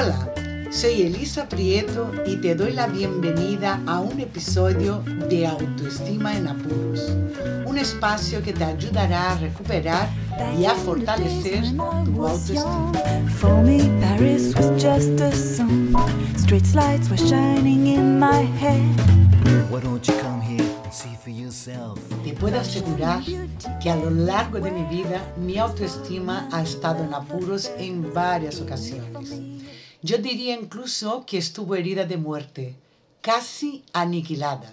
Hola, soy Elisa Prieto y te doy la bienvenida a un episodio de Autoestima en Apuros, un espacio que te ayudará a recuperar y a fortalecer tu autoestima. For me, Paris was just a song. Street lights were shining in my head. Why don't you come here and see for yourself? Te puedo asegurar que a lo largo de mi vida mi autoestima ha estado en apuros en varias ocasiones. Yo diría incluso que estuvo herida de muerte, casi aniquilada.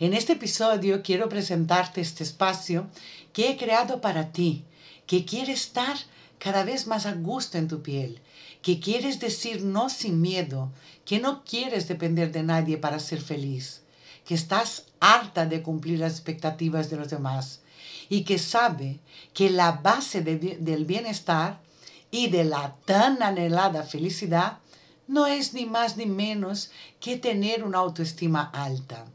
En este episodio quiero presentarte este espacio que he creado para ti, que quiere estar cada vez más a gusto en tu piel, que quieres decir no sin miedo, que no quieres depender de nadie para ser feliz, que estás harta de cumplir las expectativas de los demás y que sabe que la base del bienestar y de la tan anhelada felicidad no es ni más ni menos que tener una autoestima alta.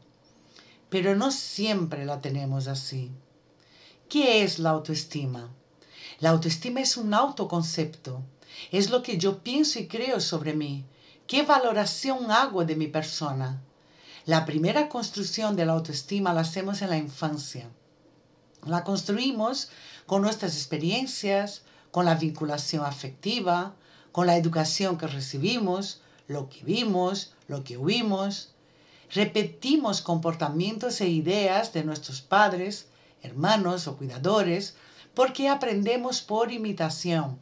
Pero no siempre la tenemos así. ¿Qué es la autoestima? La autoestima es un autoconcepto. Es lo que yo pienso y creo sobre mí. ¿Qué valoración hago de mi persona? La primera construcción de la autoestima la hacemos en la infancia. La construimos con nuestras experiencias, con la vinculación afectiva, con la educación que recibimos, lo que vimos, lo que oímos. Repetimos comportamientos e ideas de nuestros padres, hermanos o cuidadores porque aprendemos por imitación,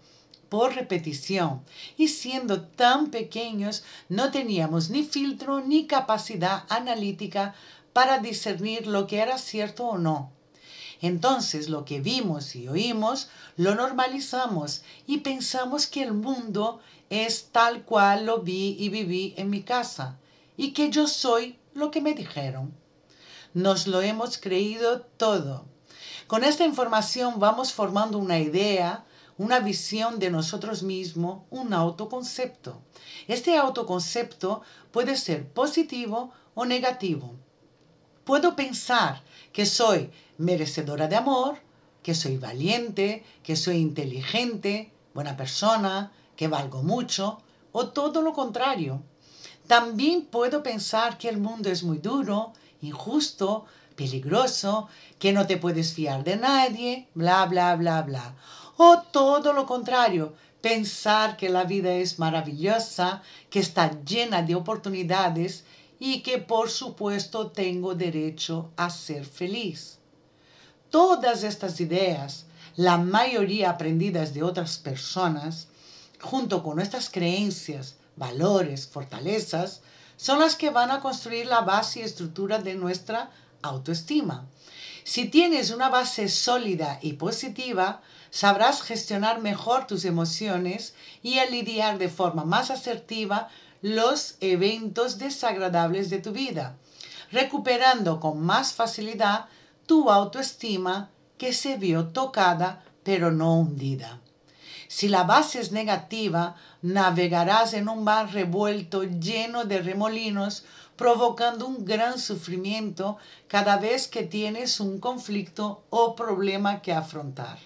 por repetición, y siendo tan pequeños no teníamos ni filtro ni capacidad analítica para discernir lo que era cierto o no. Entonces lo que vimos y oímos lo normalizamos y pensamos que el mundo es tal cual lo vi y viví en mi casa y que yo soy lo que me dijeron. Nos lo hemos creído todo. Con esta información vamos formando una idea, una visión de nosotros mismos, un autoconcepto. Este autoconcepto puede ser positivo o negativo. Puedo pensar que soy merecedora de amor, que soy valiente, que soy inteligente, buena persona, que valgo mucho, o todo lo contrario. También puedo pensar que el mundo es muy duro, injusto, peligroso, que no te puedes fiar de nadie, bla, bla, bla, bla. O todo lo contrario, pensar que la vida es maravillosa, que está llena de oportunidades y que por supuesto tengo derecho a ser feliz. Todas estas ideas, la mayoría aprendidas de otras personas, junto con nuestras creencias, valores, fortalezas, son las que van a construir la base y estructura de nuestra autoestima. Si tienes una base sólida y positiva, sabrás gestionar mejor tus emociones y a lidiar de forma más asertiva los eventos desagradables de tu vida, recuperando con más facilidad tu autoestima que se vio tocada pero no hundida. Si la base es negativa, navegarás en un mar revuelto lleno de remolinos, provocando un gran sufrimiento cada vez que tienes un conflicto o problema que afrontar.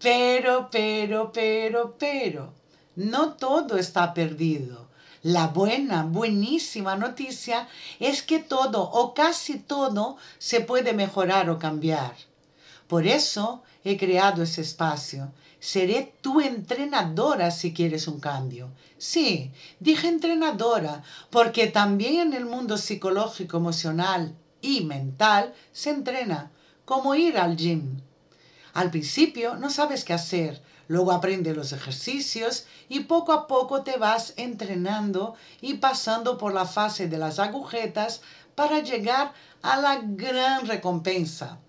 Pero, pero, pero, pero, no todo está perdido. La buena, buenísima noticia es que todo o casi todo se puede mejorar o cambiar. Por eso he creado ese espacio. Seré tu entrenadora si quieres un cambio. Sí, dije entrenadora, porque también en el mundo psicológico, emocional y mental se entrena, como ir al gym. Al principio no sabes qué hacer, luego aprendes los ejercicios y poco a poco te vas entrenando y pasando por la fase de las agujetas para llegar a la gran recompensa,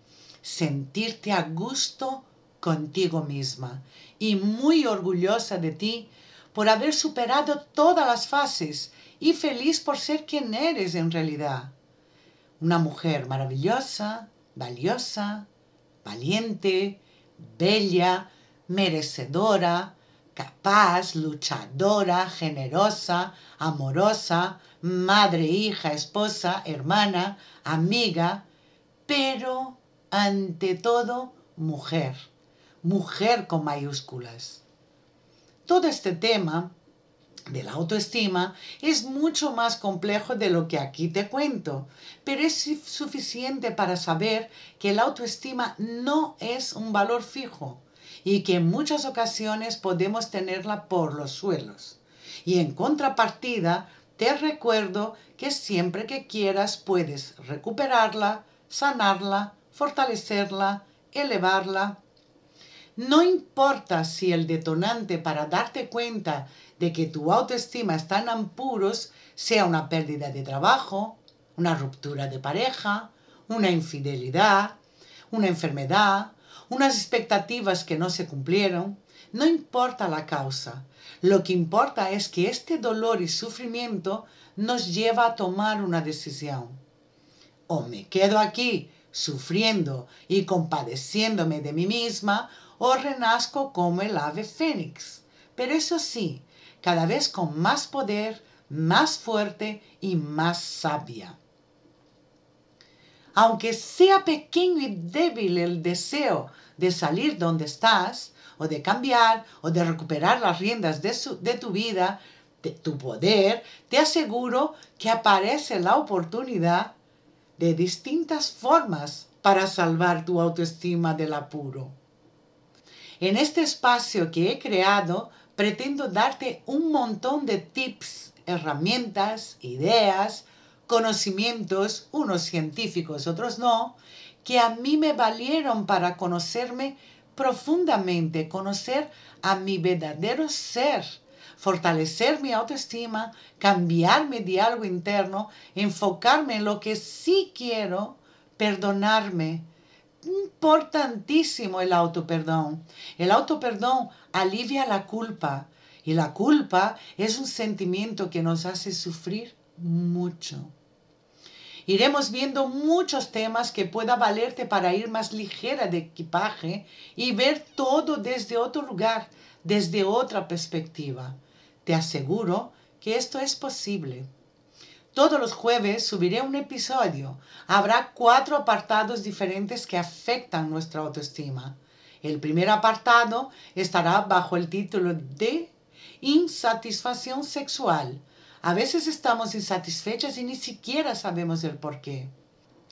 sentirte a gusto contigo misma y muy orgullosa de ti por haber superado todas las fases y feliz por ser quien eres en realidad. Una mujer maravillosa, valiosa, valiente, bella, merecedora, capaz, luchadora, generosa, amorosa, madre, hija, esposa, hermana, amiga, pero ante todo mujer, mujer con mayúsculas. Todo este tema de la autoestima es mucho más complejo de lo que aquí te cuento, pero es suficiente para saber que la autoestima no es un valor fijo y que en muchas ocasiones podemos tenerla por los suelos. Y en contrapartida, te recuerdo que siempre que quieras puedes recuperarla, sanarla, fortalecerla, elevarla. No importa si el detonante para darte cuenta de que tu autoestima está en apuros sea una pérdida de trabajo, una ruptura de pareja, una infidelidad, una enfermedad, unas expectativas que no se cumplieron, no importa la causa. Lo que importa es que este dolor y sufrimiento nos lleva a tomar una decisión. O me quedo aquí sufriendo y compadeciéndome de mí misma, o renazco como el ave fénix. Pero eso sí, cada vez con más poder, más fuerte y más sabia. Aunque sea pequeño y débil el deseo de salir donde estás, o de cambiar, o de recuperar las riendas de, tu vida, de tu poder, te aseguro que aparece la oportunidad de distintas formas para salvar tu autoestima del apuro. En este espacio que he creado, pretendo darte un montón de tips, herramientas, ideas, conocimientos, unos científicos, otros no, que a mí me valieron para conocerme profundamente, conocer a mi verdadero ser, fortalecer mi autoestima, cambiar mi diálogo interno, enfocarme en lo que sí quiero, perdonarme, importantísimo el autoperdón. El autoperdón alivia la culpa y la culpa es un sentimiento que nos hace sufrir mucho. Iremos viendo muchos temas que pueda valerte para ir más ligera de equipaje y ver todo desde otro lugar, desde otra perspectiva. Te aseguro que esto es posible. Todos los jueves subiré un episodio. Habrá cuatro apartados diferentes que afectan nuestra autoestima. El primer apartado estará bajo el título de insatisfacción sexual. A veces estamos insatisfechas y ni siquiera sabemos el por qué.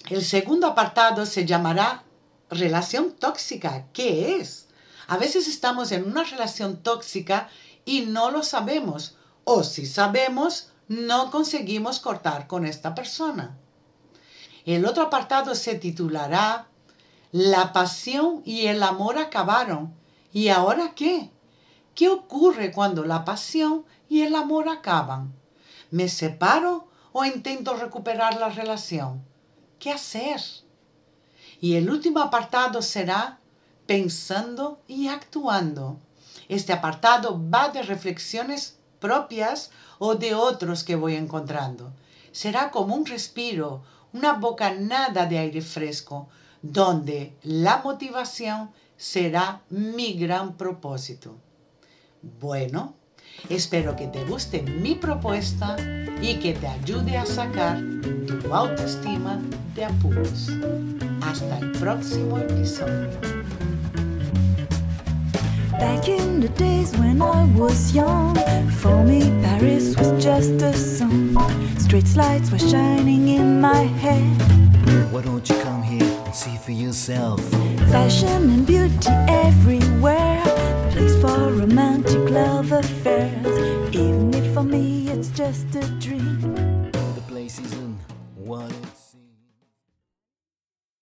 El segundo apartado se llamará relación tóxica. ¿Qué es? A veces estamos en una relación tóxica y no lo sabemos. O si sabemos, no conseguimos cortar con esta persona. El otro apartado se titulará La pasión y el amor acabaron. ¿Y ahora qué? ¿Qué ocurre cuando la pasión y el amor acaban? ¿Me separo o intento recuperar la relación? ¿Qué hacer? Y el último apartado será pensando y actuando. Este apartado va de reflexiones propias o de otros que voy encontrando. Será como un respiro, una bocanada de aire fresco, donde la motivación será mi gran propósito. Bueno, espero que te guste mi propuesta y que te ayude a sacar tu autoestima de apuros. Hasta el próximo episodio. Back in the days when I was young, for me Paris was just a song. Street lights were shining in my head. Why don't you come here and see for yourself? Fashion and beauty everywhere, place for romantic love affairs. Even if for me it's just a dream. The place isn't what it's.